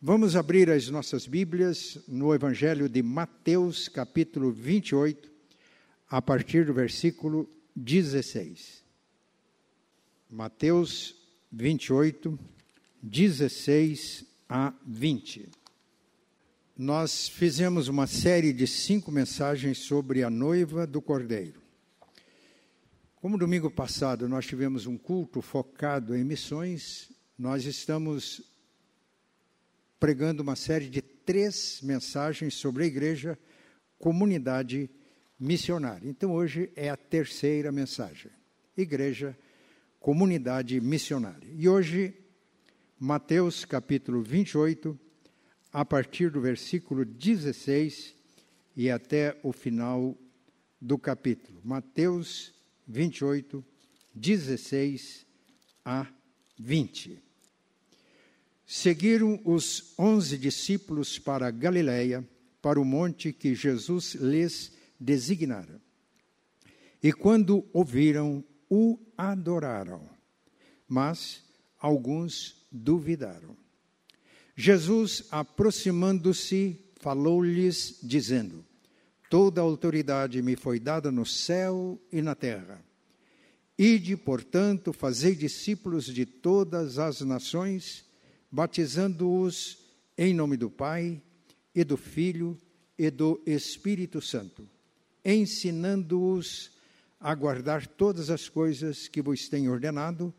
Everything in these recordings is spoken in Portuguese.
Vamos abrir as nossas Bíblias no Evangelho de Mateus, capítulo 28, a partir do versículo 16. Mateus 28, 16 a 20. Nós fizemos uma série de cinco mensagens sobre a noiva do Cordeiro. Como domingo passado nós tivemos um culto focado em missões, nós estamos pregando uma série de três mensagens sobre a igreja, comunidade missionária. Então hoje é a terceira mensagem. Igreja, comunidade missionária. E hoje, Mateus capítulo 28, a partir do versículo 16 e até o final do capítulo. Mateus 28, 16 a 20. Seguiram os onze discípulos para Galiléia, para o monte que Jesus lhes designara. E quando ouviram, o adoraram. Mas alguns duvidaram. Jesus, aproximando-se, falou-lhes, dizendo: Toda autoridade me foi dada no céu e na terra. Ide, portanto, fazei discípulos de todas as nações, batizando-os em nome do Pai e do Filho e do Espírito Santo, ensinando-os a guardar todas as coisas que vos tenho ordenado,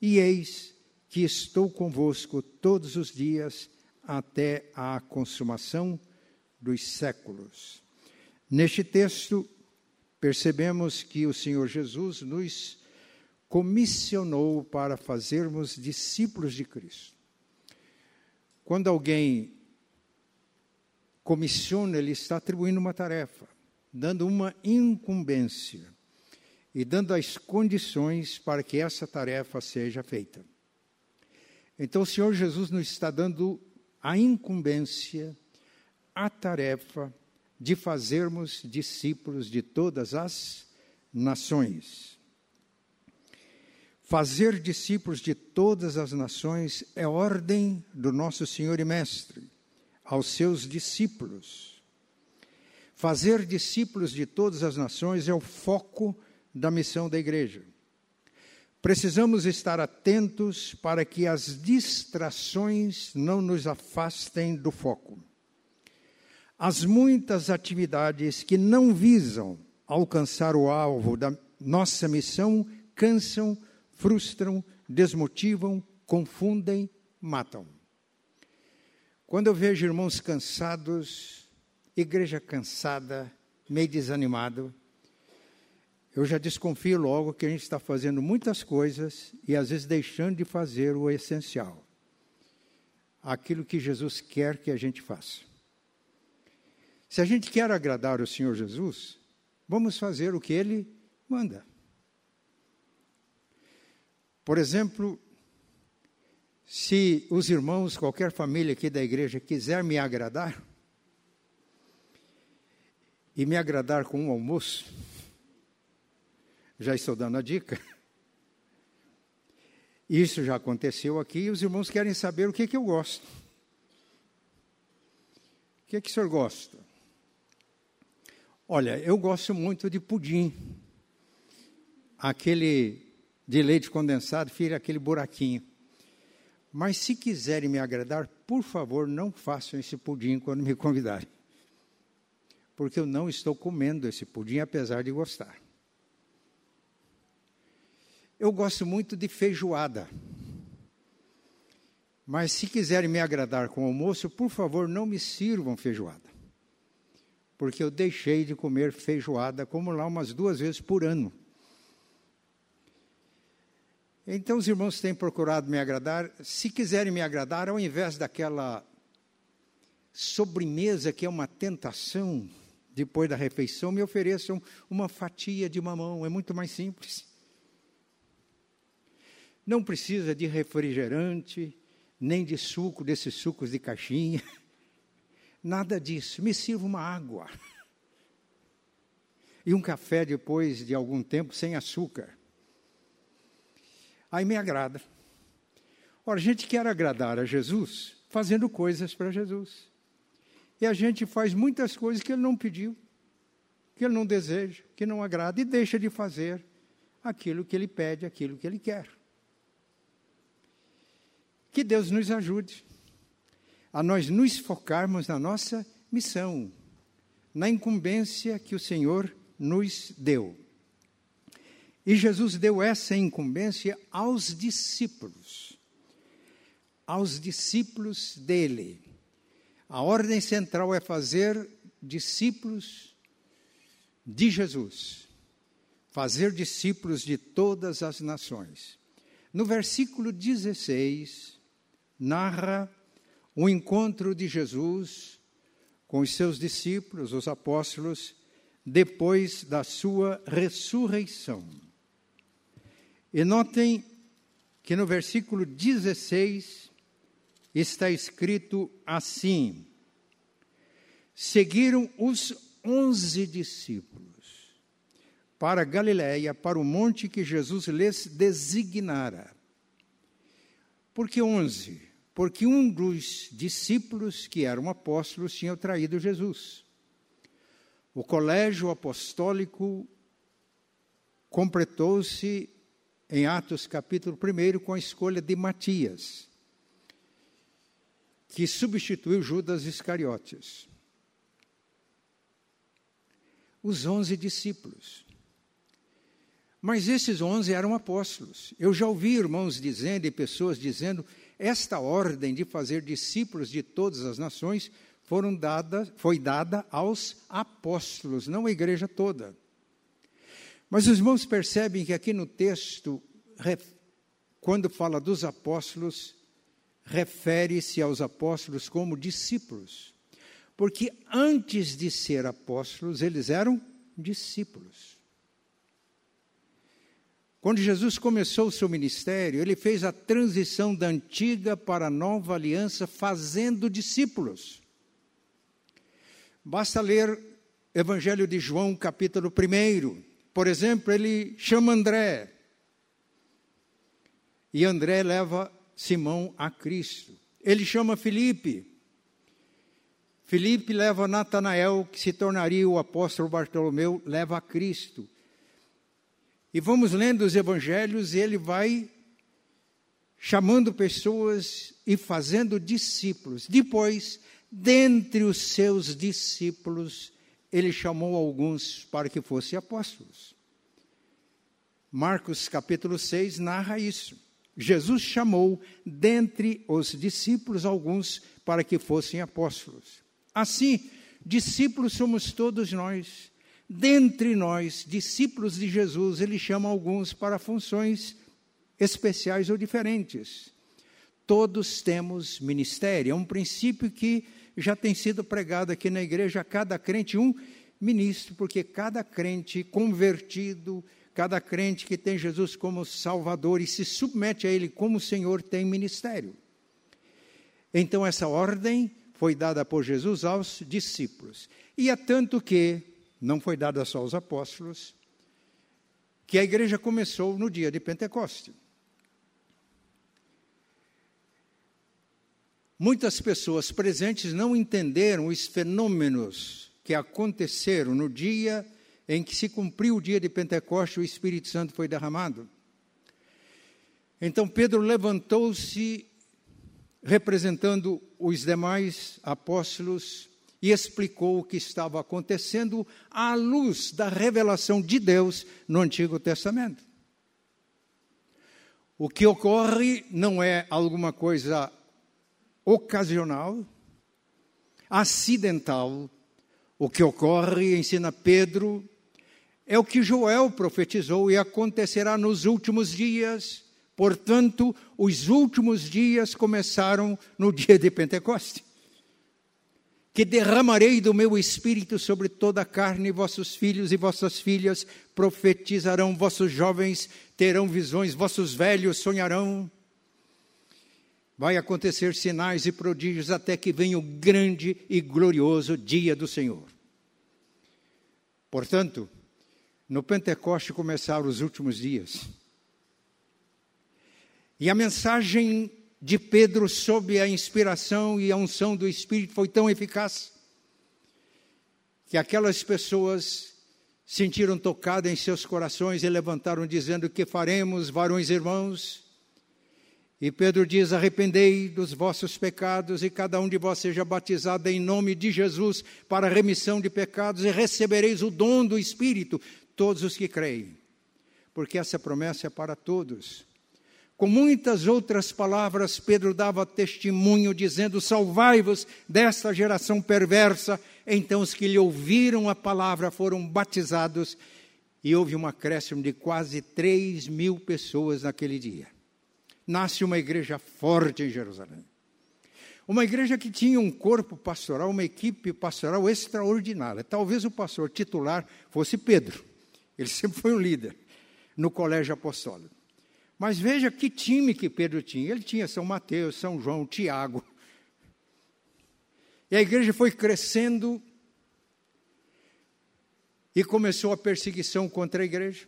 e eis que estou convosco todos os dias até a consumação dos séculos. Neste texto, percebemos que o Senhor Jesus nos comissionou para fazermos discípulos de Cristo. Quando alguém comissiona, ele está atribuindo uma tarefa, dando uma incumbência e dando as condições para que essa tarefa seja feita. Então, o Senhor Jesus nos está dando a incumbência, a tarefa, de fazermos discípulos de todas as nações. Fazer discípulos de todas as nações é ordem do nosso Senhor e Mestre aos seus discípulos. Fazer discípulos de todas as nações é o foco da missão da igreja. Precisamos estar atentos para que as distrações não nos afastem do foco as muitas atividades que não visam alcançar o alvo da nossa missão cansam, frustram, desmotivam, confundem, matam. Quando eu vejo irmãos cansados, igreja cansada, meio desanimado, eu já desconfio logo que a gente está fazendo muitas coisas e às vezes deixando de fazer o essencial. Aquilo que Jesus quer que a gente faça. Se a gente quer agradar o Senhor Jesus, vamos fazer o que Ele manda. Por exemplo, se os irmãos, qualquer família aqui da igreja quiser me agradar, e me agradar com um almoço, já estou dando a dica. Isso já aconteceu aqui e os irmãos querem saber o que, que eu gosto. O que, que o senhor gosta? Olha, eu gosto muito de pudim. Aquele de leite condensado, fica aquele buraquinho. Mas se quiserem me agradar, por favor, não façam esse pudim quando me convidarem. Porque eu não estou comendo esse pudim, apesar de gostar. Eu gosto muito de feijoada. Mas se quiserem me agradar com almoço, por favor, não me sirvam feijoada porque eu deixei de comer feijoada, como lá umas duas vezes por ano. Então os irmãos têm procurado me agradar. Se quiserem me agradar, ao invés daquela sobremesa que é uma tentação depois da refeição, me ofereçam uma fatia de mamão. É muito mais simples. Não precisa de refrigerante, nem de suco, desses sucos de caixinha. Nada disso. Me sirva uma água. E um café depois de algum tempo sem açúcar. Aí me agrada. Ora, a gente quer agradar a Jesus fazendo coisas para Jesus. E a gente faz muitas coisas que ele não pediu, que ele não deseja, que não agrada, e deixa de fazer aquilo que ele pede, aquilo que ele quer. Que Deus nos ajude a nós nos focarmos na nossa missão, na incumbência que o Senhor nos deu. E Jesus deu essa incumbência aos discípulos, aos discípulos dele. A ordem central é fazer discípulos de Jesus, fazer discípulos de todas as nações. No versículo 16, narra o encontro de Jesus com os seus discípulos, os apóstolos, depois da sua ressurreição. E notem que no versículo 16 está escrito assim: Seguiram os onze discípulos para Galiléia, para o monte que Jesus lhes designara. Por que onze? Porque um dos discípulos, que eram apóstolos, tinha traído Jesus. O colégio apostólico completou-se em Atos capítulo 1 com a escolha de Matias, que substituiu Judas Iscariotes. Os onze discípulos. Mas esses onze eram apóstolos. Eu já ouvi irmãos dizendo e pessoas dizendo esta ordem de fazer discípulos de todas as nações foram dada, foi dada aos apóstolos, não à igreja toda. Mas os irmãos percebem que aqui no texto, quando fala dos apóstolos, refere-se aos apóstolos como discípulos. Porque antes de ser apóstolos, eles eram discípulos. Quando Jesus começou o seu ministério, ele fez a transição da antiga para a nova aliança, fazendo discípulos. Basta ler Evangelho de João, capítulo 1. Por exemplo, ele chama André. E André leva Simão a Cristo. Ele chama Felipe. Felipe leva Natanael, que se tornaria o apóstolo Bartolomeu, leva a Cristo. E vamos lendo os evangelhos e ele vai chamando pessoas e fazendo discípulos. Depois, dentre os seus discípulos, ele chamou alguns para que fossem apóstolos. Marcos capítulo 6 narra isso. Jesus chamou dentre os discípulos alguns para que fossem apóstolos. Assim, discípulos somos todos nós. Dentre nós, discípulos de Jesus, ele chama alguns para funções especiais ou diferentes. Todos temos ministério, é um princípio que já tem sido pregado aqui na igreja, cada crente um ministro, porque cada crente convertido, cada crente que tem Jesus como Salvador e se submete a Ele como Senhor tem ministério. Então, essa ordem foi dada por Jesus aos discípulos. E é tanto que não foi dada só aos apóstolos, que a igreja começou no dia de Pentecoste. Muitas pessoas presentes não entenderam os fenômenos que aconteceram no dia em que se cumpriu o dia de Pentecostes, o Espírito Santo foi derramado. Então Pedro levantou-se, representando os demais apóstolos, e explicou o que estava acontecendo à luz da revelação de Deus no Antigo Testamento. O que ocorre não é alguma coisa ocasional, acidental. O que ocorre, ensina Pedro, é o que Joel profetizou e acontecerá nos últimos dias. Portanto, os últimos dias começaram no dia de Pentecoste. Que derramarei do meu espírito sobre toda a carne, vossos filhos e vossas filhas profetizarão, vossos jovens terão visões, vossos velhos sonharão. Vai acontecer sinais e prodígios até que venha o grande e glorioso dia do Senhor. Portanto, no Pentecoste começaram os últimos dias. E a mensagem de Pedro sob a inspiração e a unção do Espírito foi tão eficaz que aquelas pessoas sentiram tocado em seus corações e levantaram dizendo: "Que faremos, varões irmãos?" E Pedro diz: Arrependei dos vossos pecados e cada um de vós seja batizado em nome de Jesus para remissão de pecados e recebereis o dom do Espírito, todos os que creem. Porque essa promessa é para todos. Com muitas outras palavras, Pedro dava testemunho, dizendo: Salvai-vos desta geração perversa. Então, os que lhe ouviram a palavra foram batizados, e houve um acréscimo de quase 3 mil pessoas naquele dia nasce uma igreja forte em Jerusalém. Uma igreja que tinha um corpo pastoral, uma equipe pastoral extraordinária. Talvez o pastor titular fosse Pedro. Ele sempre foi um líder no colégio apostólico. Mas veja que time que Pedro tinha. Ele tinha São Mateus, São João, Tiago. E a igreja foi crescendo e começou a perseguição contra a igreja.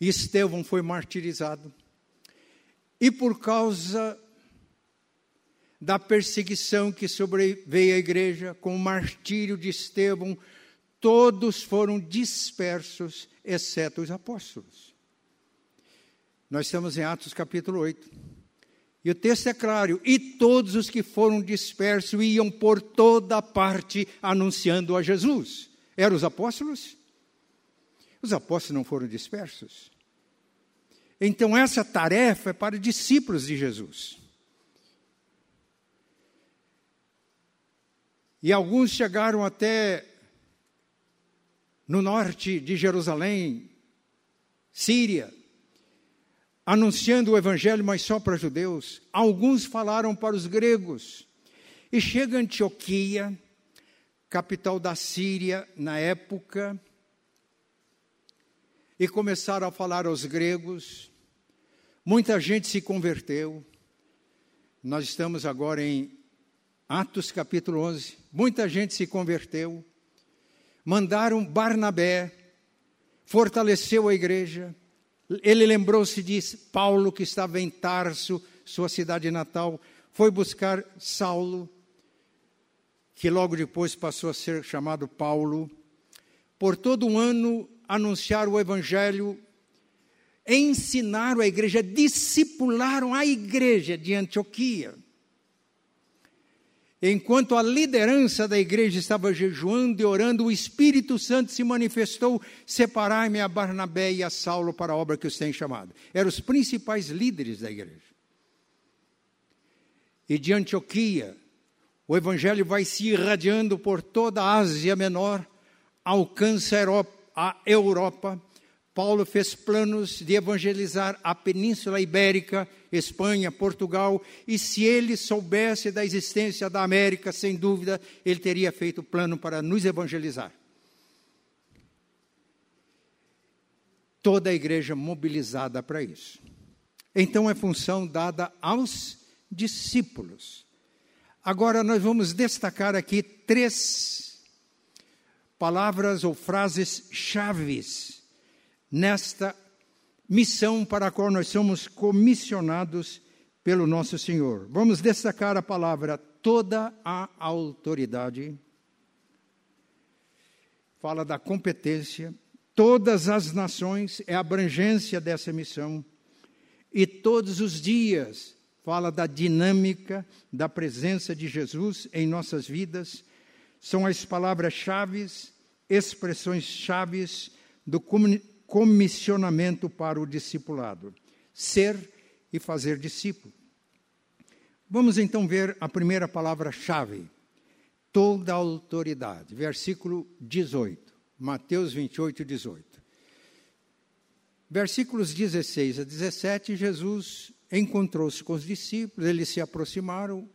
E Estevão foi martirizado. E por causa da perseguição que sobreveio à igreja, com o martírio de Estevão, todos foram dispersos, exceto os apóstolos. Nós estamos em Atos capítulo 8. E o texto é claro: e todos os que foram dispersos iam por toda parte anunciando a Jesus. Eram os apóstolos? Os apóstolos não foram dispersos. Então, essa tarefa é para discípulos de Jesus. E alguns chegaram até no norte de Jerusalém, Síria, anunciando o evangelho, mas só para judeus. Alguns falaram para os gregos. E chega Antioquia, capital da Síria na época, e começaram a falar aos gregos. Muita gente se converteu. Nós estamos agora em Atos capítulo 11. Muita gente se converteu. Mandaram Barnabé, fortaleceu a igreja. Ele lembrou-se de Paulo, que estava em Tarso, sua cidade natal. Foi buscar Saulo, que logo depois passou a ser chamado Paulo. Por todo um ano, anunciar o evangelho ensinaram a igreja, discipularam a igreja de Antioquia. Enquanto a liderança da igreja estava jejuando e orando, o Espírito Santo se manifestou: separai-me a Barnabé e a Saulo para a obra que os tem chamado. Eram os principais líderes da igreja. E de Antioquia, o evangelho vai se irradiando por toda a Ásia Menor, alcança a Europa Paulo fez planos de evangelizar a Península Ibérica, Espanha, Portugal, e se ele soubesse da existência da América, sem dúvida, ele teria feito plano para nos evangelizar. Toda a igreja mobilizada para isso. Então é função dada aos discípulos. Agora nós vamos destacar aqui três palavras ou frases chaves nesta missão para a qual nós somos comissionados pelo nosso Senhor. Vamos destacar a palavra toda a autoridade. Fala da competência, todas as nações é a abrangência dessa missão. E todos os dias fala da dinâmica da presença de Jesus em nossas vidas. São as palavras-chave, expressões-chave do comissionamento para o discipulado: ser e fazer discípulo. Vamos então ver a primeira palavra-chave: toda autoridade. Versículo 18, Mateus 28, 18. Versículos 16 a 17, Jesus encontrou-se com os discípulos, eles se aproximaram,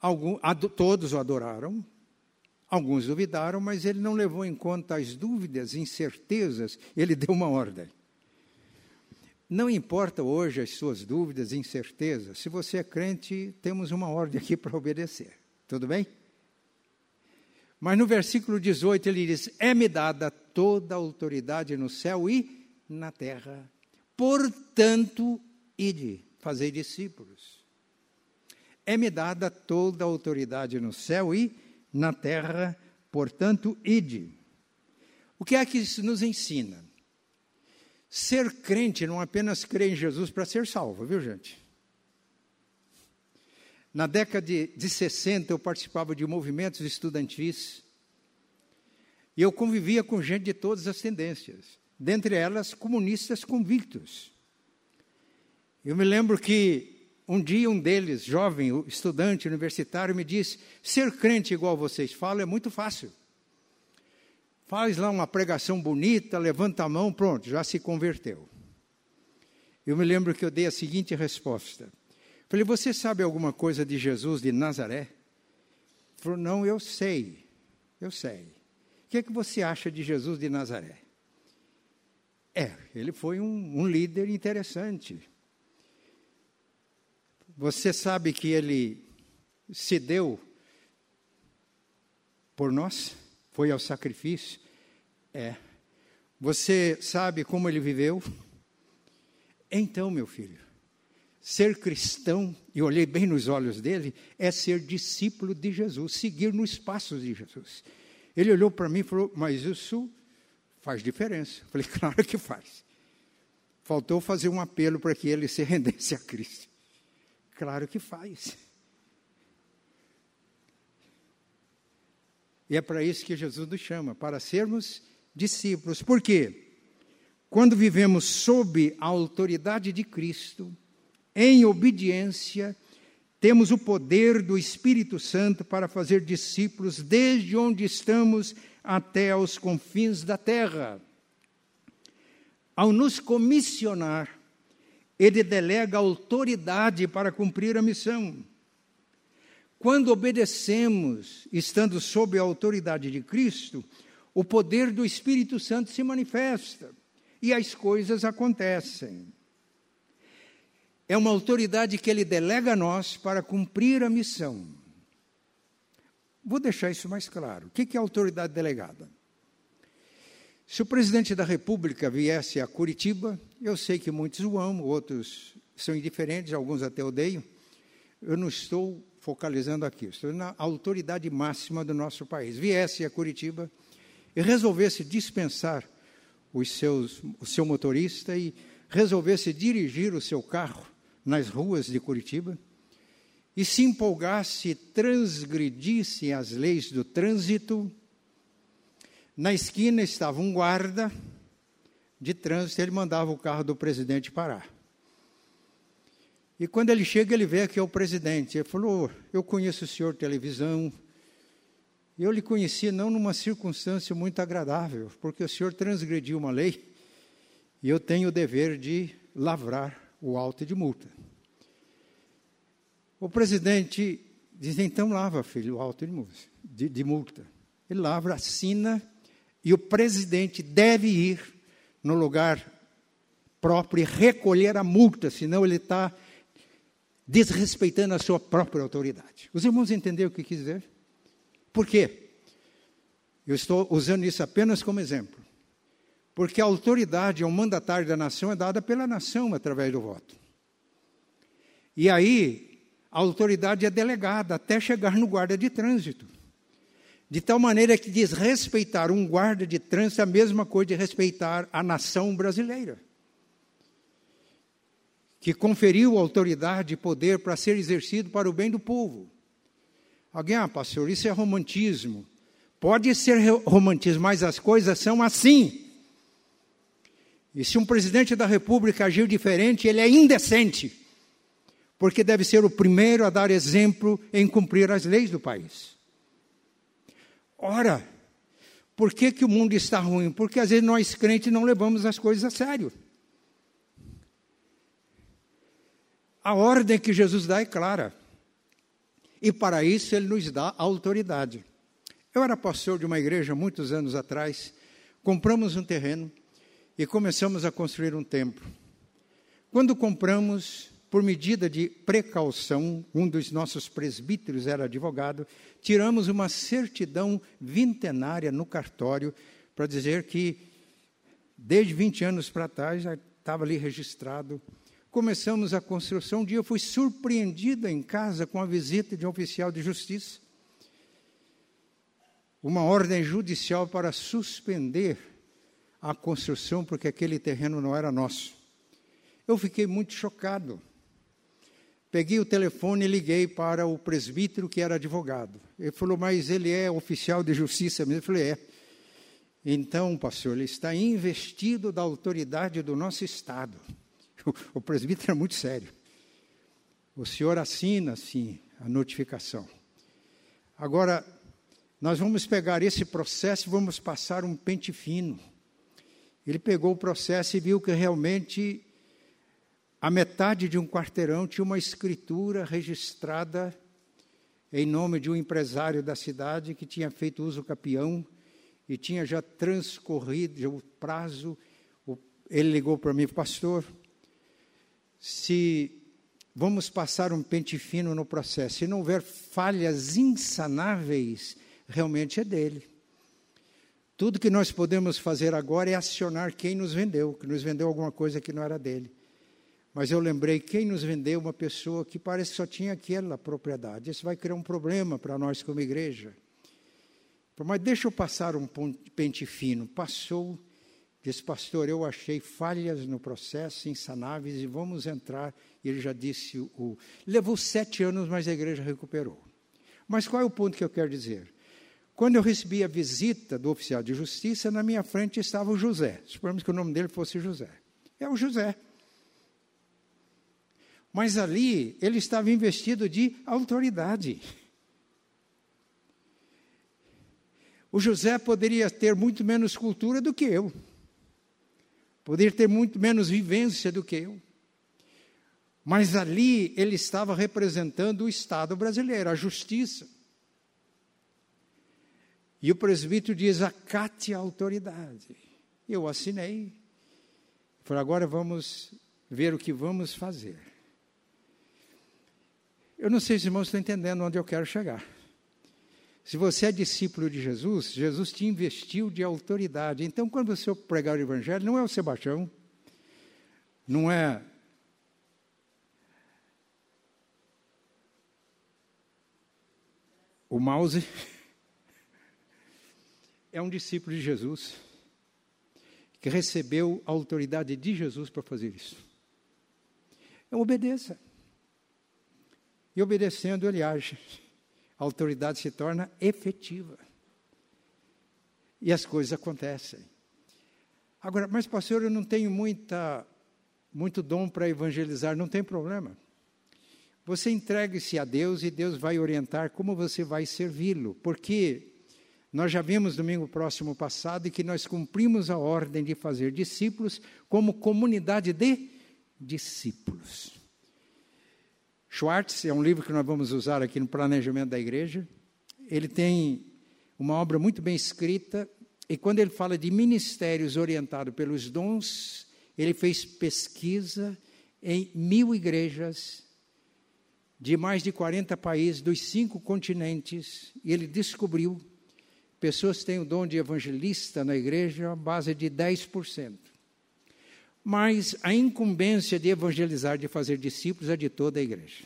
algum, todos o adoraram, Alguns duvidaram, mas ele não levou em conta as dúvidas, incertezas, ele deu uma ordem. Não importa hoje as suas dúvidas, incertezas, se você é crente, temos uma ordem aqui para obedecer. Tudo bem? Mas no versículo 18 ele diz: É-me dada toda a autoridade no céu e na terra. Portanto, ide. fazer discípulos. É-me dada toda a autoridade no céu e na terra, portanto, ide. O que é que isso nos ensina? Ser crente não apenas crer em Jesus para ser salvo, viu, gente? Na década de, de 60, eu participava de movimentos estudantis e eu convivia com gente de todas as tendências, dentre elas comunistas convictos. Eu me lembro que um dia um deles, jovem, estudante universitário, me disse: ser crente igual vocês falam é muito fácil. Faz lá uma pregação bonita, levanta a mão, pronto, já se converteu. Eu me lembro que eu dei a seguinte resposta: Falei, você sabe alguma coisa de Jesus de Nazaré? Ele falou, não, eu sei, eu sei. O que é que você acha de Jesus de Nazaré? É, ele foi um, um líder interessante. Você sabe que ele se deu por nós? Foi ao sacrifício? É. Você sabe como ele viveu? Então, meu filho, Ser cristão, e olhei bem nos olhos dele, é ser discípulo de Jesus, seguir nos passos de Jesus. Ele olhou para mim e falou: Mas isso faz diferença. Eu falei: Claro que faz. Faltou fazer um apelo para que ele se rendesse a Cristo. Claro que faz. E é para isso que Jesus nos chama, para sermos discípulos. Por quê? Quando vivemos sob a autoridade de Cristo, em obediência, temos o poder do Espírito Santo para fazer discípulos desde onde estamos até aos confins da terra. Ao nos comissionar, ele delega autoridade para cumprir a missão. Quando obedecemos, estando sob a autoridade de Cristo, o poder do Espírito Santo se manifesta e as coisas acontecem é uma autoridade que ele delega a nós para cumprir a missão. Vou deixar isso mais claro. O que é autoridade delegada? Se o presidente da República viesse a Curitiba, eu sei que muitos o amam, outros são indiferentes, alguns até odeiam. Eu não estou focalizando aqui, estou na autoridade máxima do nosso país. Viesse a Curitiba e resolvesse dispensar os seus, o seu motorista e resolvesse dirigir o seu carro nas ruas de Curitiba e se empolgasse, transgredisse as leis do trânsito, na esquina estava um guarda de trânsito, ele mandava o carro do presidente parar. E quando ele chega, ele vê que é o presidente. Ele falou: Eu conheço o senhor televisão. Eu lhe conheci não numa circunstância muito agradável, porque o senhor transgrediu uma lei e eu tenho o dever de lavrar o auto de multa. O presidente diz, então lava, filho, o auto de, de multa. Ele lava, assina, e o presidente deve ir no lugar próprio e recolher a multa, senão ele está desrespeitando a sua própria autoridade. Os irmãos entenderam o que quis dizer? Por quê? Eu estou usando isso apenas como exemplo. Porque a autoridade, o mandatário da nação, é dada pela nação através do voto. E aí, a autoridade é delegada até chegar no guarda de trânsito. De tal maneira que desrespeitar um guarda de trânsito é a mesma coisa de respeitar a nação brasileira. Que conferiu autoridade e poder para ser exercido para o bem do povo. Alguém, ah, pastor, isso é romantismo. Pode ser romantismo, mas as coisas são assim. E se um presidente da República agiu diferente, ele é indecente, porque deve ser o primeiro a dar exemplo em cumprir as leis do país. Ora, por que, que o mundo está ruim? Porque às vezes nós crentes não levamos as coisas a sério. A ordem que Jesus dá é clara. E para isso ele nos dá autoridade. Eu era pastor de uma igreja muitos anos atrás, compramos um terreno e começamos a construir um templo. Quando compramos, por medida de precaução, um dos nossos presbíteros era advogado, tiramos uma certidão vintenária no cartório para dizer que, desde 20 anos para trás, já estava ali registrado Começamos a construção. Um dia eu fui surpreendida em casa com a visita de um oficial de justiça. Uma ordem judicial para suspender a construção, porque aquele terreno não era nosso. Eu fiquei muito chocado. Peguei o telefone e liguei para o presbítero que era advogado. Ele falou, mas ele é oficial de justiça mesmo? Eu falei, é. Então, pastor, ele está investido da autoridade do nosso Estado. O presbítero é muito sério. O senhor assina, sim, a notificação. Agora, nós vamos pegar esse processo e vamos passar um pente fino. Ele pegou o processo e viu que realmente a metade de um quarteirão tinha uma escritura registrada em nome de um empresário da cidade que tinha feito uso capião e tinha já transcorrido o prazo. Ele ligou para mim, pastor, se vamos passar um pente fino no processo, se não houver falhas insanáveis, realmente é dele. Tudo que nós podemos fazer agora é acionar quem nos vendeu, que nos vendeu alguma coisa que não era dele. Mas eu lembrei quem nos vendeu uma pessoa que parece que só tinha aquela propriedade. Isso vai criar um problema para nós como igreja. Mas deixa eu passar um pente fino. Passou Disse, pastor, eu achei falhas no processo insanáveis e vamos entrar. Ele já disse, o, levou sete anos, mas a igreja recuperou. Mas qual é o ponto que eu quero dizer? Quando eu recebi a visita do oficial de justiça, na minha frente estava o José. Suponhamos que o nome dele fosse José. É o José. Mas ali ele estava investido de autoridade. O José poderia ter muito menos cultura do que eu poderia ter muito menos vivência do que eu. Mas ali ele estava representando o Estado brasileiro, a justiça. E o presbítero diz: acate a autoridade. Eu assinei. Falei, agora vamos ver o que vamos fazer. Eu não sei se os irmãos estão entendendo onde eu quero chegar. Se você é discípulo de Jesus, Jesus te investiu de autoridade. Então, quando você pregar o Evangelho, não é o Sebastião, não é o mouse, é um discípulo de Jesus que recebeu a autoridade de Jesus para fazer isso. Então, obedeça. E obedecendo, ele age a autoridade se torna efetiva. E as coisas acontecem. Agora, mas pastor, eu não tenho muita, muito dom para evangelizar, não tem problema. Você entregue-se a Deus e Deus vai orientar como você vai servi-lo, porque nós já vimos domingo próximo passado que nós cumprimos a ordem de fazer discípulos como comunidade de discípulos. Schwartz é um livro que nós vamos usar aqui no planejamento da igreja. Ele tem uma obra muito bem escrita e quando ele fala de ministérios orientados pelos dons, ele fez pesquisa em mil igrejas de mais de 40 países, dos cinco continentes, e ele descobriu pessoas têm o dom de evangelista na igreja a base de 10%. Mas a incumbência de evangelizar, de fazer discípulos, é de toda a igreja.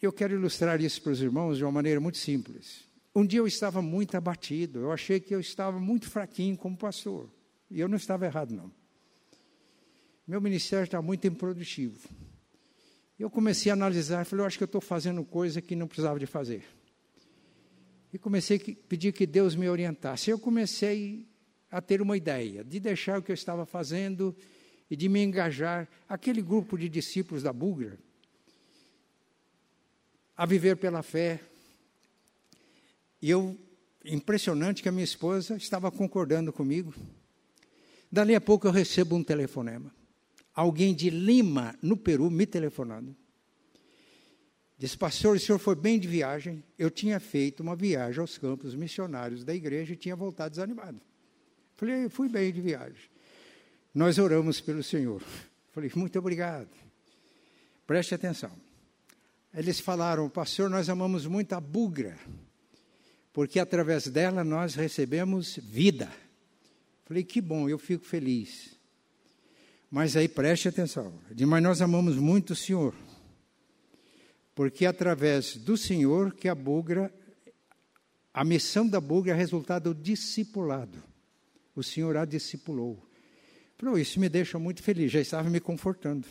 Eu quero ilustrar isso para os irmãos de uma maneira muito simples. Um dia eu estava muito abatido, eu achei que eu estava muito fraquinho como pastor. E eu não estava errado, não. Meu ministério está muito improdutivo. Eu comecei a analisar, falei, eu acho que eu estou fazendo coisa que não precisava de fazer. E comecei a pedir que Deus me orientasse. Eu comecei a ter uma ideia de deixar o que eu estava fazendo e de me engajar. Aquele grupo de discípulos da Bugra, a viver pela fé. E eu, impressionante que a minha esposa estava concordando comigo. Dali a pouco eu recebo um telefonema. Alguém de Lima, no Peru, me telefonando. Disse, pastor, o senhor foi bem de viagem. Eu tinha feito uma viagem aos campos missionários da igreja e tinha voltado desanimado. Falei, fui bem de viagem. Nós oramos pelo Senhor. Falei, muito obrigado. Preste atenção. Eles falaram, pastor, nós amamos muito a bugra, porque através dela nós recebemos vida. Falei, que bom, eu fico feliz. Mas aí preste atenção. Mas nós amamos muito o Senhor. Porque através do Senhor que a bugra, a missão da bugra é resultado do discipulado. O Senhor a discipulou. Isso me deixa muito feliz, já estava me confortando.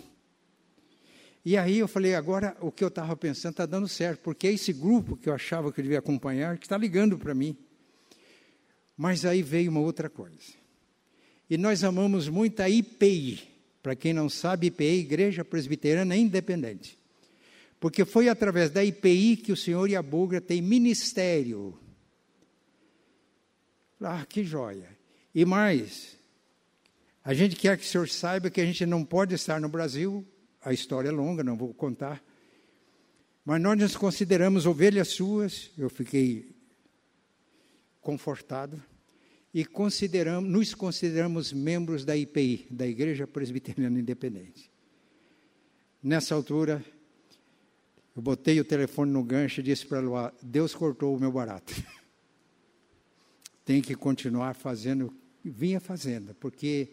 E aí eu falei, agora o que eu estava pensando está dando certo, porque é esse grupo que eu achava que eu devia acompanhar, que está ligando para mim. Mas aí veio uma outra coisa. E nós amamos muito a IPI. Para quem não sabe, IPI, Igreja Presbiteriana Independente. Porque foi através da IPI que o senhor e a Bugra têm ministério. Ah, que joia. E mais, a gente quer que o senhor saiba que a gente não pode estar no Brasil a história é longa, não vou contar. Mas nós nos consideramos ovelhas suas, eu fiquei confortado, e consideramos, nos consideramos membros da IPI, da Igreja Presbiteriana Independente. Nessa altura, eu botei o telefone no gancho e disse para ela: Deus cortou o meu barato. Tem que continuar fazendo, vinha fazendo, porque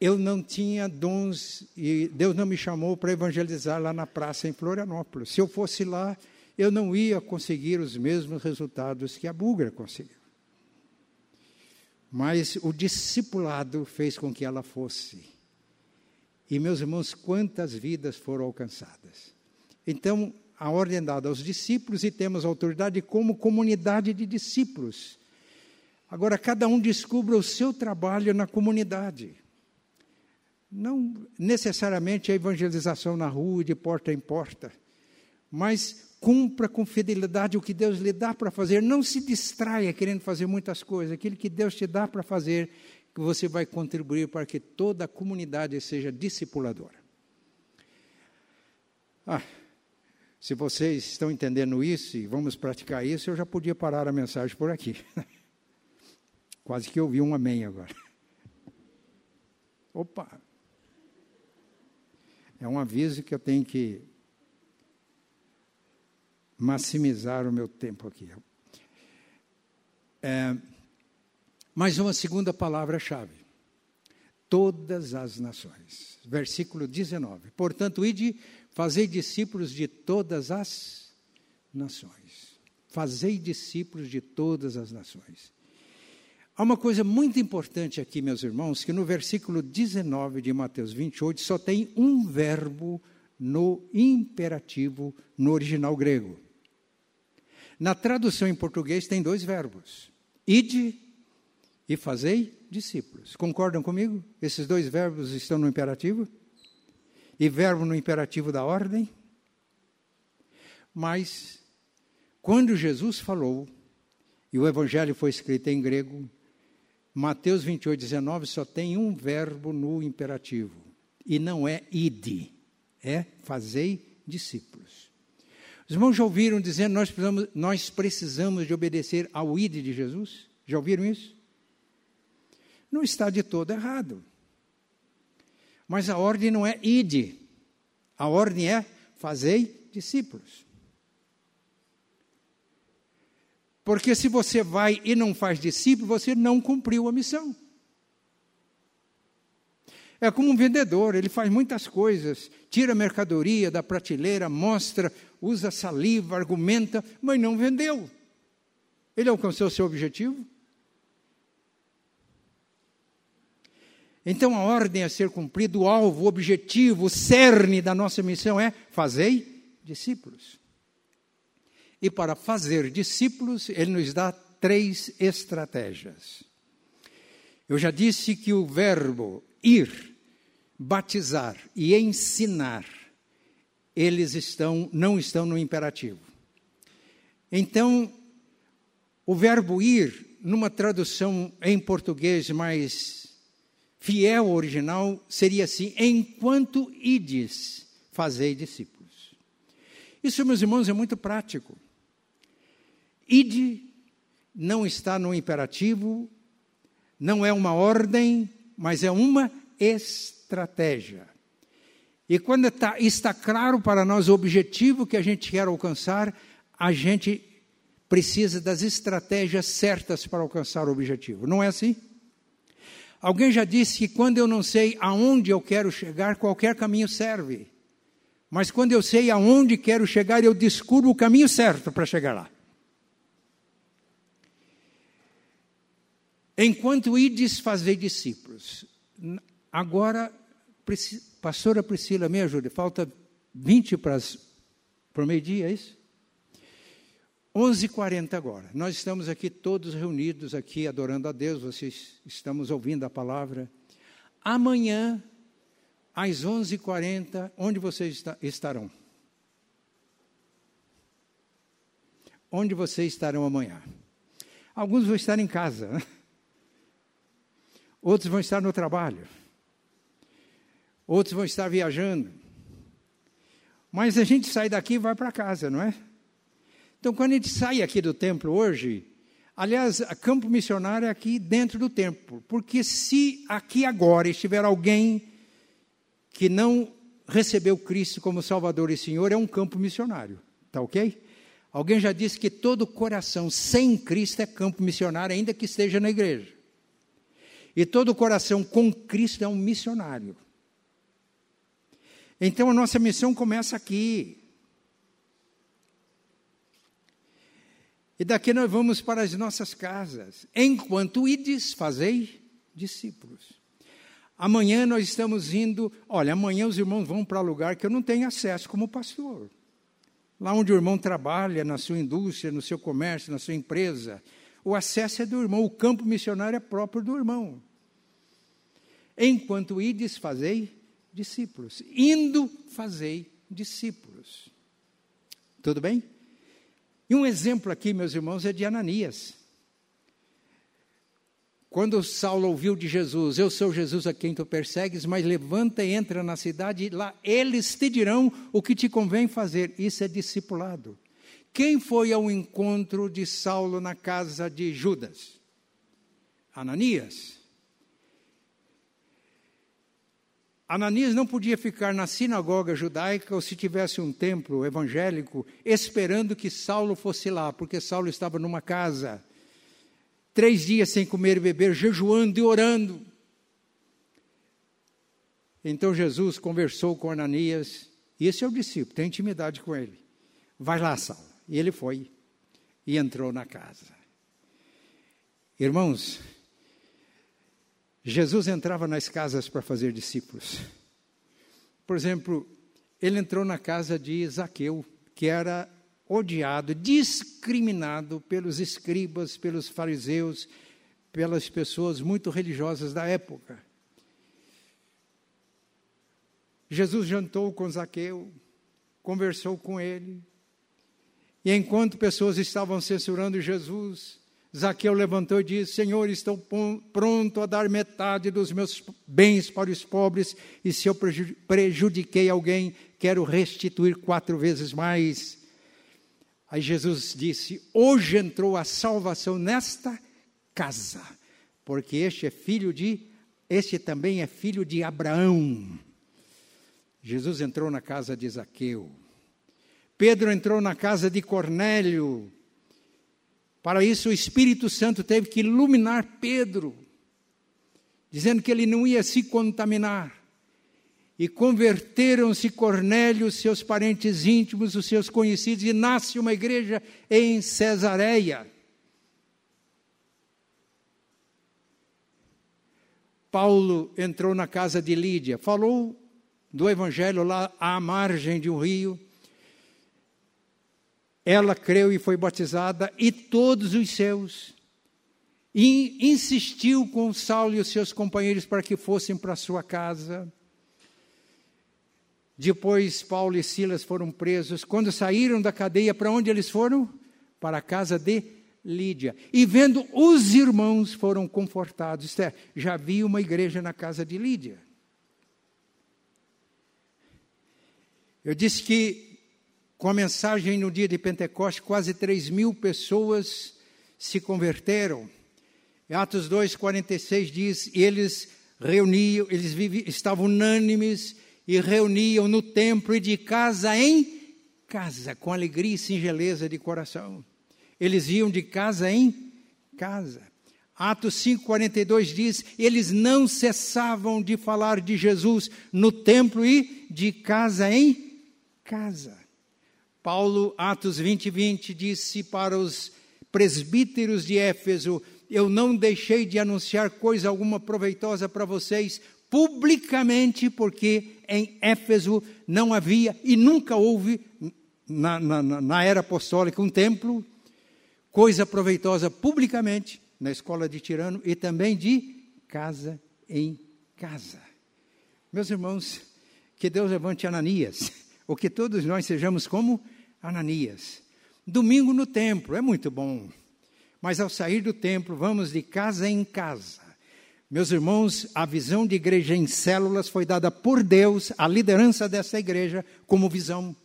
eu não tinha dons e Deus não me chamou para evangelizar lá na praça em Florianópolis. Se eu fosse lá, eu não ia conseguir os mesmos resultados que a Bugra conseguiu. Mas o discipulado fez com que ela fosse. E, meus irmãos, quantas vidas foram alcançadas. Então, a ordem dada aos discípulos e temos autoridade como comunidade de discípulos. Agora, cada um descubra o seu trabalho na comunidade. Não necessariamente a evangelização na rua, de porta em porta, mas cumpra com fidelidade o que Deus lhe dá para fazer. Não se distraia querendo fazer muitas coisas. Aquilo que Deus te dá para fazer, que você vai contribuir para que toda a comunidade seja discipuladora. Ah, se vocês estão entendendo isso e vamos praticar isso, eu já podia parar a mensagem por aqui. Quase que ouvi um amém agora. Opa! É um aviso que eu tenho que maximizar o meu tempo aqui. É, mais uma segunda palavra-chave. Todas as nações. Versículo 19. Portanto, ide, fazei discípulos de todas as nações. Fazei discípulos de todas as nações. Há uma coisa muito importante aqui, meus irmãos, que no versículo 19 de Mateus 28 só tem um verbo no imperativo no original grego. Na tradução em português tem dois verbos: ide e fazei discípulos. Concordam comigo? Esses dois verbos estão no imperativo? E verbo no imperativo da ordem? Mas, quando Jesus falou, e o evangelho foi escrito em grego, Mateus 28, 19 só tem um verbo no imperativo, e não é ide, é fazei discípulos. Os irmãos já ouviram dizendo nós precisamos, nós precisamos de obedecer ao ide de Jesus? Já ouviram isso? Não está de todo errado. Mas a ordem não é ide, a ordem é fazei discípulos. Porque se você vai e não faz discípulo, você não cumpriu a missão. É como um vendedor, ele faz muitas coisas, tira mercadoria da prateleira, mostra, usa saliva, argumenta, mas não vendeu. Ele alcançou seu objetivo? Então a ordem a ser cumprida, o alvo, o objetivo, o cerne da nossa missão é fazei discípulos. E para fazer discípulos, ele nos dá três estratégias. Eu já disse que o verbo ir, batizar e ensinar, eles estão não estão no imperativo. Então, o verbo ir, numa tradução em português mais fiel ao original, seria assim: enquanto ides, fazei discípulos. Isso, meus irmãos, é muito prático. Ide não está no imperativo, não é uma ordem, mas é uma estratégia. E quando está, está claro para nós o objetivo que a gente quer alcançar, a gente precisa das estratégias certas para alcançar o objetivo. Não é assim? Alguém já disse que quando eu não sei aonde eu quero chegar, qualquer caminho serve. Mas quando eu sei aonde quero chegar, eu descubro o caminho certo para chegar lá. Enquanto ides fazer discípulos. Agora, pastora Priscila, me ajude, falta 20 para, para o meio-dia, é isso? 11h40 agora. Nós estamos aqui todos reunidos aqui adorando a Deus, vocês estamos ouvindo a palavra. Amanhã, às 11h40, onde vocês estarão? Onde vocês estarão amanhã? Alguns vão estar em casa, né? Outros vão estar no trabalho, outros vão estar viajando. Mas a gente sai daqui e vai para casa, não é? Então, quando a gente sai aqui do templo hoje, aliás, a campo missionário é aqui dentro do templo, porque se aqui agora estiver alguém que não recebeu Cristo como Salvador e Senhor, é um campo missionário, tá ok? Alguém já disse que todo coração sem Cristo é campo missionário, ainda que esteja na igreja. E todo coração com Cristo é um missionário. Então a nossa missão começa aqui. E daqui nós vamos para as nossas casas. Enquanto ides, fazei discípulos. Amanhã nós estamos indo. Olha, amanhã os irmãos vão para lugar que eu não tenho acesso como pastor. Lá onde o irmão trabalha, na sua indústria, no seu comércio, na sua empresa. O acesso é do irmão, o campo missionário é próprio do irmão. Enquanto ides, fazei discípulos. Indo, fazei discípulos. Tudo bem? E um exemplo aqui, meus irmãos, é de Ananias. Quando Saulo ouviu de Jesus, eu sou Jesus a quem tu persegues, mas levanta e entra na cidade, lá eles te dirão o que te convém fazer. Isso é discipulado. Quem foi ao encontro de Saulo na casa de Judas? Ananias. Ananias não podia ficar na sinagoga judaica ou se tivesse um templo evangélico esperando que Saulo fosse lá, porque Saulo estava numa casa, três dias sem comer e beber, jejuando e orando. Então Jesus conversou com Ananias, e esse é o discípulo, tem intimidade com ele. Vai lá, Saulo. E ele foi e entrou na casa. Irmãos, Jesus entrava nas casas para fazer discípulos. Por exemplo, ele entrou na casa de Zaqueu, que era odiado, discriminado pelos escribas, pelos fariseus, pelas pessoas muito religiosas da época. Jesus jantou com Zaqueu, conversou com ele, e enquanto pessoas estavam censurando Jesus, Zaqueu levantou e disse: Senhor, estou pronto a dar metade dos meus bens para os pobres, e se eu prejudiquei alguém, quero restituir quatro vezes mais. Aí Jesus disse: Hoje entrou a salvação nesta casa, porque este é filho de, este também é filho de Abraão. Jesus entrou na casa de Zaqueu. Pedro entrou na casa de Cornélio. Para isso, o Espírito Santo teve que iluminar Pedro, dizendo que ele não ia se contaminar. E converteram-se Cornélio, seus parentes íntimos, os seus conhecidos, e nasce uma igreja em Cesareia. Paulo entrou na casa de Lídia, falou do evangelho lá à margem de um rio ela creu e foi batizada, e todos os seus. E insistiu com Saulo e os seus companheiros para que fossem para sua casa. Depois, Paulo e Silas foram presos. Quando saíram da cadeia, para onde eles foram? Para a casa de Lídia. E vendo os irmãos, foram confortados. Isto é, já havia uma igreja na casa de Lídia. Eu disse que com a mensagem no dia de Pentecostes, quase 3 mil pessoas se converteram. Atos 2,46 diz: eles reuniam, eles viviam, estavam unânimes e reuniam no templo e de casa em casa, com alegria e singeleza de coração. Eles iam de casa em casa. Atos 5,42 diz: eles não cessavam de falar de Jesus no templo e de casa em casa. Paulo, Atos 20, 20, disse para os presbíteros de Éfeso: Eu não deixei de anunciar coisa alguma proveitosa para vocês publicamente, porque em Éfeso não havia e nunca houve, na, na, na era apostólica, um templo, coisa proveitosa publicamente, na escola de Tirano, e também de casa em casa. Meus irmãos, que Deus levante Ananias, ou que todos nós sejamos como Ananias. Domingo no templo é muito bom, mas ao sair do templo, vamos de casa em casa. Meus irmãos, a visão de igreja em células foi dada por Deus, a liderança dessa igreja, como visão.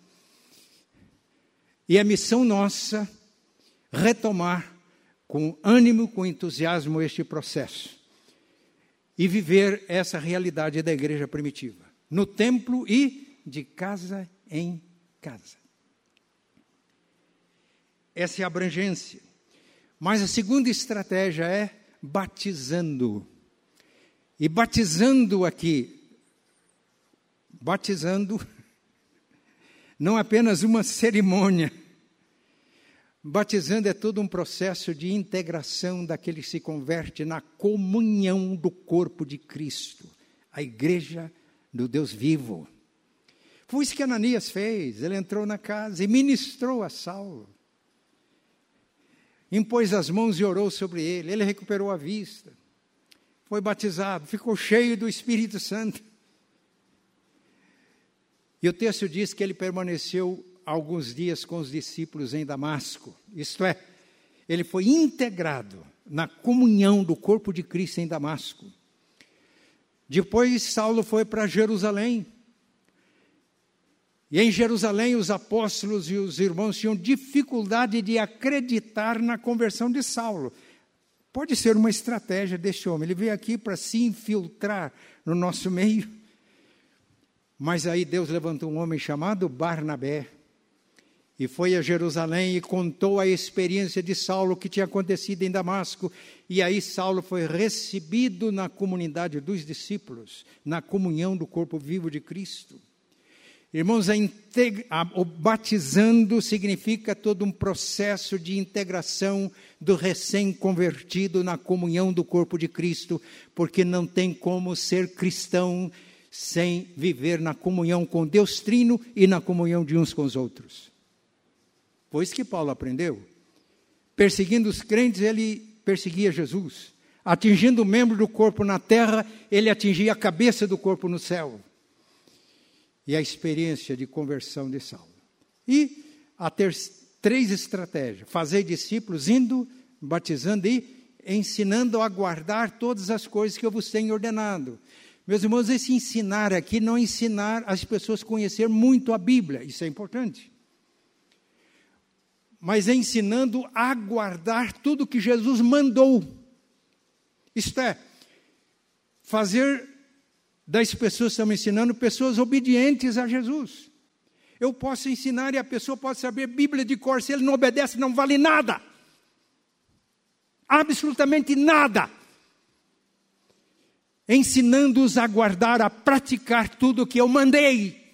E é missão nossa retomar com ânimo, com entusiasmo este processo e viver essa realidade da igreja primitiva, no templo e de casa em casa essa é a abrangência. Mas a segunda estratégia é batizando. E batizando aqui, batizando não apenas uma cerimônia. Batizando é todo um processo de integração daquele que se converte na comunhão do corpo de Cristo, a igreja do Deus vivo. Foi isso que Ananias fez. Ele entrou na casa e ministrou a Saulo impôs as mãos e orou sobre ele. Ele recuperou a vista, foi batizado, ficou cheio do Espírito Santo. E o texto diz que ele permaneceu alguns dias com os discípulos em Damasco, isto é, ele foi integrado na comunhão do corpo de Cristo em Damasco. Depois, Saulo foi para Jerusalém e em Jerusalém, os apóstolos e os irmãos tinham dificuldade de acreditar na conversão de Saulo. Pode ser uma estratégia deste homem. Ele veio aqui para se infiltrar no nosso meio. Mas aí Deus levantou um homem chamado Barnabé. E foi a Jerusalém e contou a experiência de Saulo que tinha acontecido em Damasco. E aí Saulo foi recebido na comunidade dos discípulos, na comunhão do corpo vivo de Cristo. Irmãos, a o batizando significa todo um processo de integração do recém-convertido na comunhão do corpo de Cristo, porque não tem como ser cristão sem viver na comunhão com Deus Trino e na comunhão de uns com os outros. Isso que Paulo aprendeu. Perseguindo os crentes, ele perseguia Jesus. Atingindo o membro do corpo na terra, ele atingia a cabeça do corpo no céu e a experiência de conversão de Saulo. E a ter três estratégias: fazer discípulos, indo, batizando e ensinando a guardar todas as coisas que eu vos tenho ordenado. Meus irmãos, esse ensinar aqui não é ensinar as pessoas a conhecer muito a Bíblia, isso é importante. Mas é ensinando a guardar tudo que Jesus mandou. Isto é, fazer das pessoas que estão me ensinando, pessoas obedientes a Jesus. Eu posso ensinar e a pessoa pode saber Bíblia de cor, se ele não obedece, não vale nada. Absolutamente nada. Ensinando-os a guardar, a praticar tudo o que eu mandei.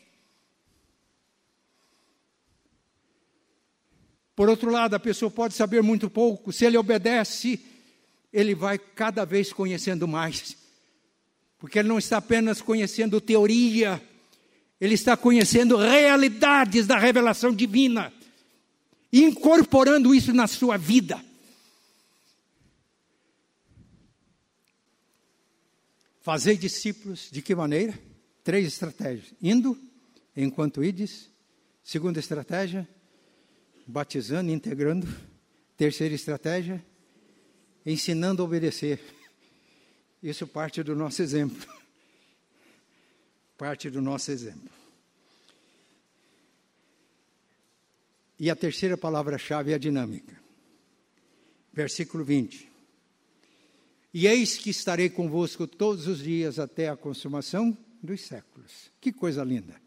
Por outro lado, a pessoa pode saber muito pouco, se ele obedece, ele vai cada vez conhecendo mais porque ele não está apenas conhecendo teoria, ele está conhecendo realidades da revelação divina, incorporando isso na sua vida. Fazer discípulos de que maneira? Três estratégias: indo, enquanto ides. Segunda estratégia, batizando, integrando. Terceira estratégia, ensinando a obedecer. Isso parte do nosso exemplo. Parte do nosso exemplo. E a terceira palavra-chave é a dinâmica. Versículo 20. E eis que estarei convosco todos os dias até a consumação dos séculos. Que coisa linda.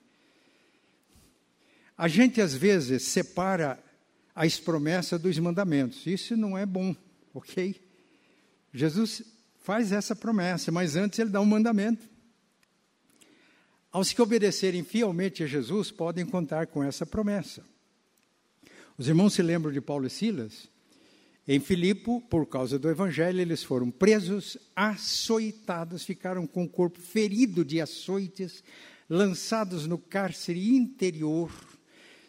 A gente às vezes separa as promessas dos mandamentos. Isso não é bom, ok? Jesus faz essa promessa, mas antes ele dá um mandamento. Aos que obedecerem fielmente a Jesus, podem contar com essa promessa. Os irmãos se lembram de Paulo e Silas? Em Filipe, por causa do evangelho, eles foram presos, açoitados, ficaram com o corpo ferido de açoites, lançados no cárcere interior,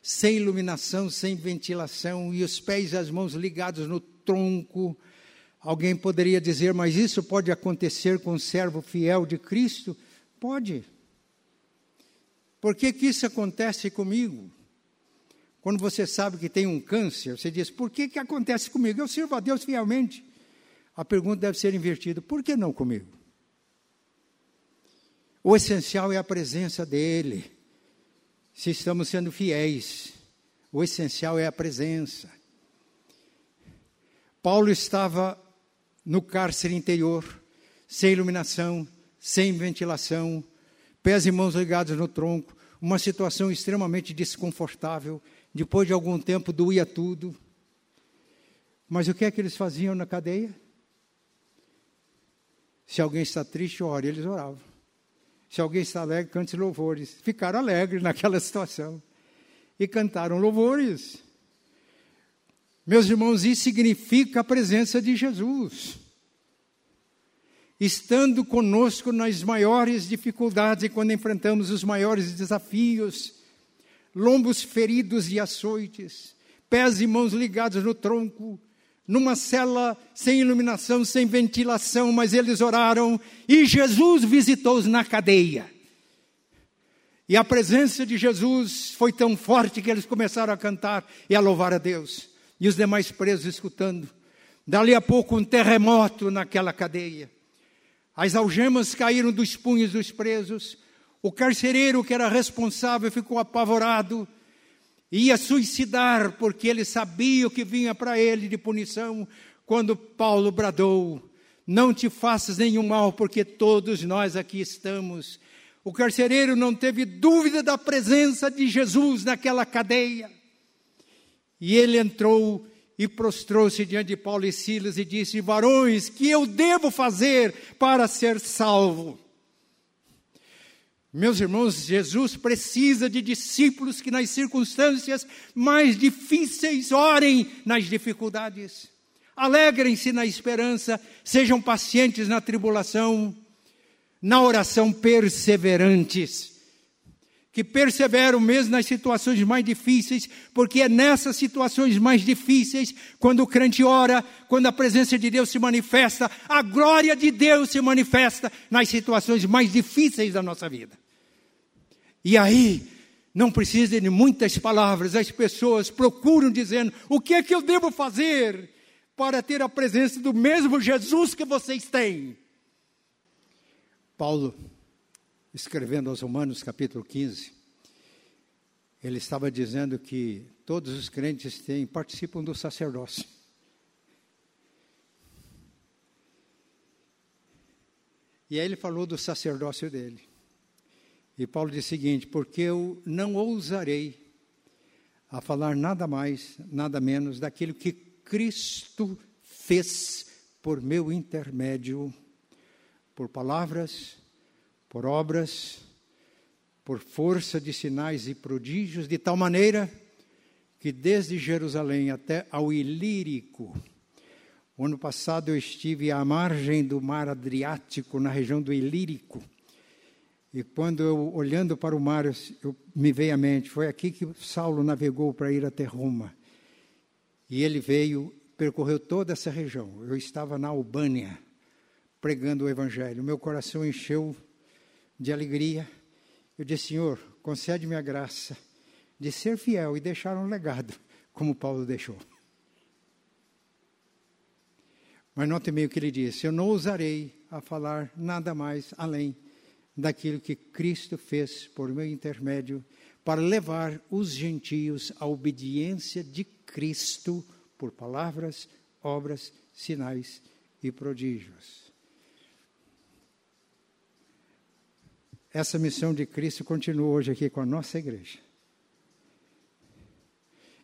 sem iluminação, sem ventilação, e os pés e as mãos ligados no tronco, Alguém poderia dizer, mas isso pode acontecer com um servo fiel de Cristo? Pode. Por que, que isso acontece comigo? Quando você sabe que tem um câncer, você diz, por que, que acontece comigo? Eu sirvo a Deus fielmente. A pergunta deve ser invertida, por que não comigo? O essencial é a presença dEle. Se estamos sendo fiéis, o essencial é a presença. Paulo estava no cárcere interior, sem iluminação, sem ventilação, pés e mãos ligados no tronco, uma situação extremamente desconfortável. Depois de algum tempo doía tudo. Mas o que é que eles faziam na cadeia? Se alguém está triste, ore, eles oravam. Se alguém está alegre, cante louvores. Ficaram alegres naquela situação. E cantaram louvores. Meus irmãos, isso significa a presença de Jesus. Estando conosco nas maiores dificuldades e quando enfrentamos os maiores desafios, lombos feridos e açoites, pés e mãos ligados no tronco, numa cela sem iluminação, sem ventilação, mas eles oraram e Jesus visitou-os na cadeia. E a presença de Jesus foi tão forte que eles começaram a cantar e a louvar a Deus e os demais presos escutando. Dali a pouco, um terremoto naquela cadeia. As algemas caíram dos punhos dos presos. O carcereiro, que era responsável, ficou apavorado. Ia suicidar, porque ele sabia o que vinha para ele de punição. Quando Paulo bradou: Não te faças nenhum mal, porque todos nós aqui estamos. O carcereiro não teve dúvida da presença de Jesus naquela cadeia. E ele entrou e prostrou-se diante de Paulo e Silas e disse: Varões, que eu devo fazer para ser salvo? Meus irmãos, Jesus precisa de discípulos que nas circunstâncias mais difíceis orem nas dificuldades. Alegrem-se na esperança, sejam pacientes na tribulação, na oração perseverantes que perseveram mesmo nas situações mais difíceis, porque é nessas situações mais difíceis, quando o crente ora, quando a presença de Deus se manifesta, a glória de Deus se manifesta nas situações mais difíceis da nossa vida. E aí, não precisa de muitas palavras, as pessoas procuram dizendo: o que é que eu devo fazer para ter a presença do mesmo Jesus que vocês têm? Paulo escrevendo aos Romanos, capítulo 15, ele estava dizendo que todos os crentes têm, participam do sacerdócio. E aí ele falou do sacerdócio dele. E Paulo disse o seguinte: porque eu não ousarei a falar nada mais, nada menos daquilo que Cristo fez por meu intermédio, por palavras, por obras, por força de sinais e prodígios, de tal maneira que desde Jerusalém até ao Ilírico, o ano passado eu estive à margem do mar Adriático, na região do Ilírico, e quando eu, olhando para o mar, eu, eu me veio à mente, foi aqui que Saulo navegou para ir até Roma. E ele veio, percorreu toda essa região. Eu estava na Albânia, pregando o Evangelho. Meu coração encheu de alegria. Eu disse, Senhor, concede-me a graça de ser fiel e deixar um legado, como Paulo deixou. Mas note meio que ele disse: Eu não ousarei a falar nada mais além daquilo que Cristo fez por meu intermédio para levar os gentios à obediência de Cristo por palavras, obras, sinais e prodígios. Essa missão de Cristo continua hoje aqui com a nossa igreja.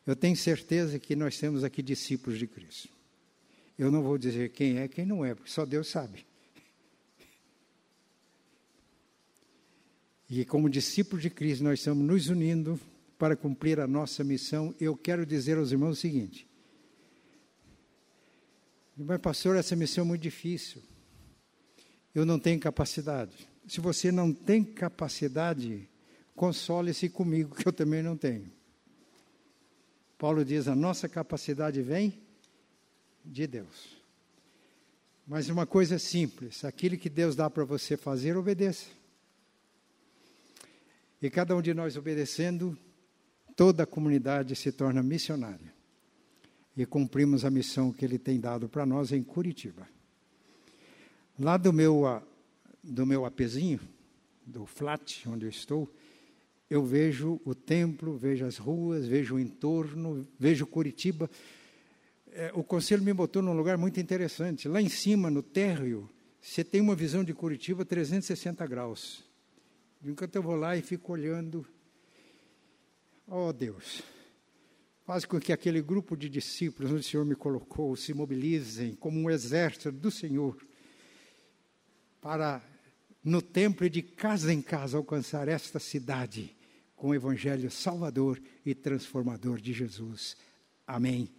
Eu tenho certeza que nós temos aqui discípulos de Cristo. Eu não vou dizer quem é, quem não é, porque só Deus sabe. E como discípulos de Cristo, nós estamos nos unindo para cumprir a nossa missão. Eu quero dizer aos irmãos o seguinte: mas, pastor, essa missão é muito difícil. Eu não tenho capacidade. Se você não tem capacidade, console-se comigo, que eu também não tenho. Paulo diz: a nossa capacidade vem de Deus. Mas uma coisa simples: aquilo que Deus dá para você fazer, obedeça. E cada um de nós obedecendo, toda a comunidade se torna missionária. E cumprimos a missão que Ele tem dado para nós em Curitiba. Lá do meu, do meu apezinho, do flat onde eu estou, eu vejo o templo, vejo as ruas, vejo o entorno, vejo Curitiba. É, o conselho me botou num lugar muito interessante. Lá em cima, no térreo, você tem uma visão de Curitiba 360 graus. Enquanto eu vou lá e fico olhando, oh Deus, faz com que aquele grupo de discípulos onde o Senhor me colocou se mobilizem como um exército do Senhor para, no templo e de casa em casa, alcançar esta cidade com o Evangelho salvador e transformador de Jesus. Amém